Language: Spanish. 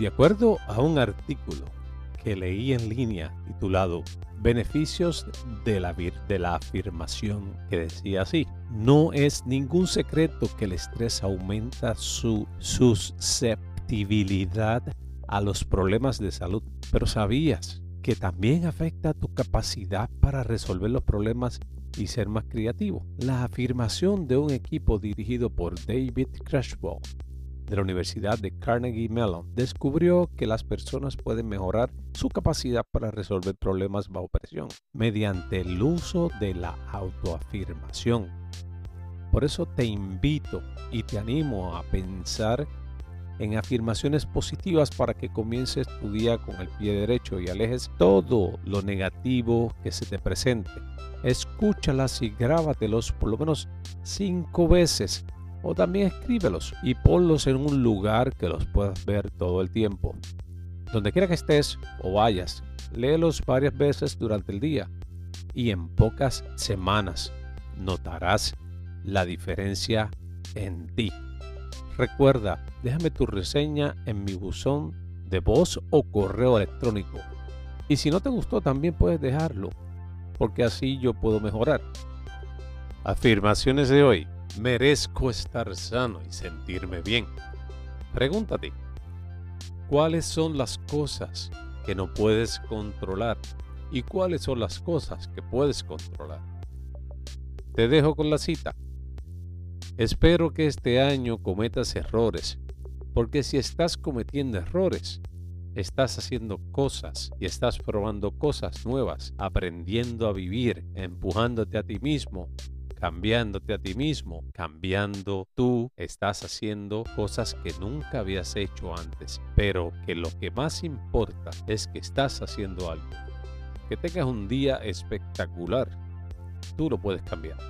De acuerdo a un artículo que leí en línea titulado Beneficios de la, de la afirmación que decía así, no es ningún secreto que el estrés aumenta su susceptibilidad a los problemas de salud, pero ¿sabías que también afecta tu capacidad para resolver los problemas y ser más creativo? La afirmación de un equipo dirigido por David Crashball de la Universidad de Carnegie Mellon descubrió que las personas pueden mejorar su capacidad para resolver problemas bajo presión mediante el uso de la autoafirmación. Por eso te invito y te animo a pensar en afirmaciones positivas para que comiences tu día con el pie derecho y alejes todo lo negativo que se te presente. Escúchalas y grábatelos por lo menos cinco veces o también escríbelos y ponlos en un lugar que los puedas ver todo el tiempo. Donde quiera que estés o vayas, léelos varias veces durante el día y en pocas semanas notarás la diferencia en ti. Recuerda, déjame tu reseña en mi buzón de voz o correo electrónico. Y si no te gustó, también puedes dejarlo, porque así yo puedo mejorar. Afirmaciones de hoy merezco estar sano y sentirme bien. Pregúntate, ¿cuáles son las cosas que no puedes controlar y cuáles son las cosas que puedes controlar? Te dejo con la cita. Espero que este año cometas errores, porque si estás cometiendo errores, estás haciendo cosas y estás probando cosas nuevas, aprendiendo a vivir, empujándote a ti mismo cambiándote a ti mismo, cambiando tú, estás haciendo cosas que nunca habías hecho antes, pero que lo que más importa es que estás haciendo algo. Que tengas un día espectacular, tú lo puedes cambiar.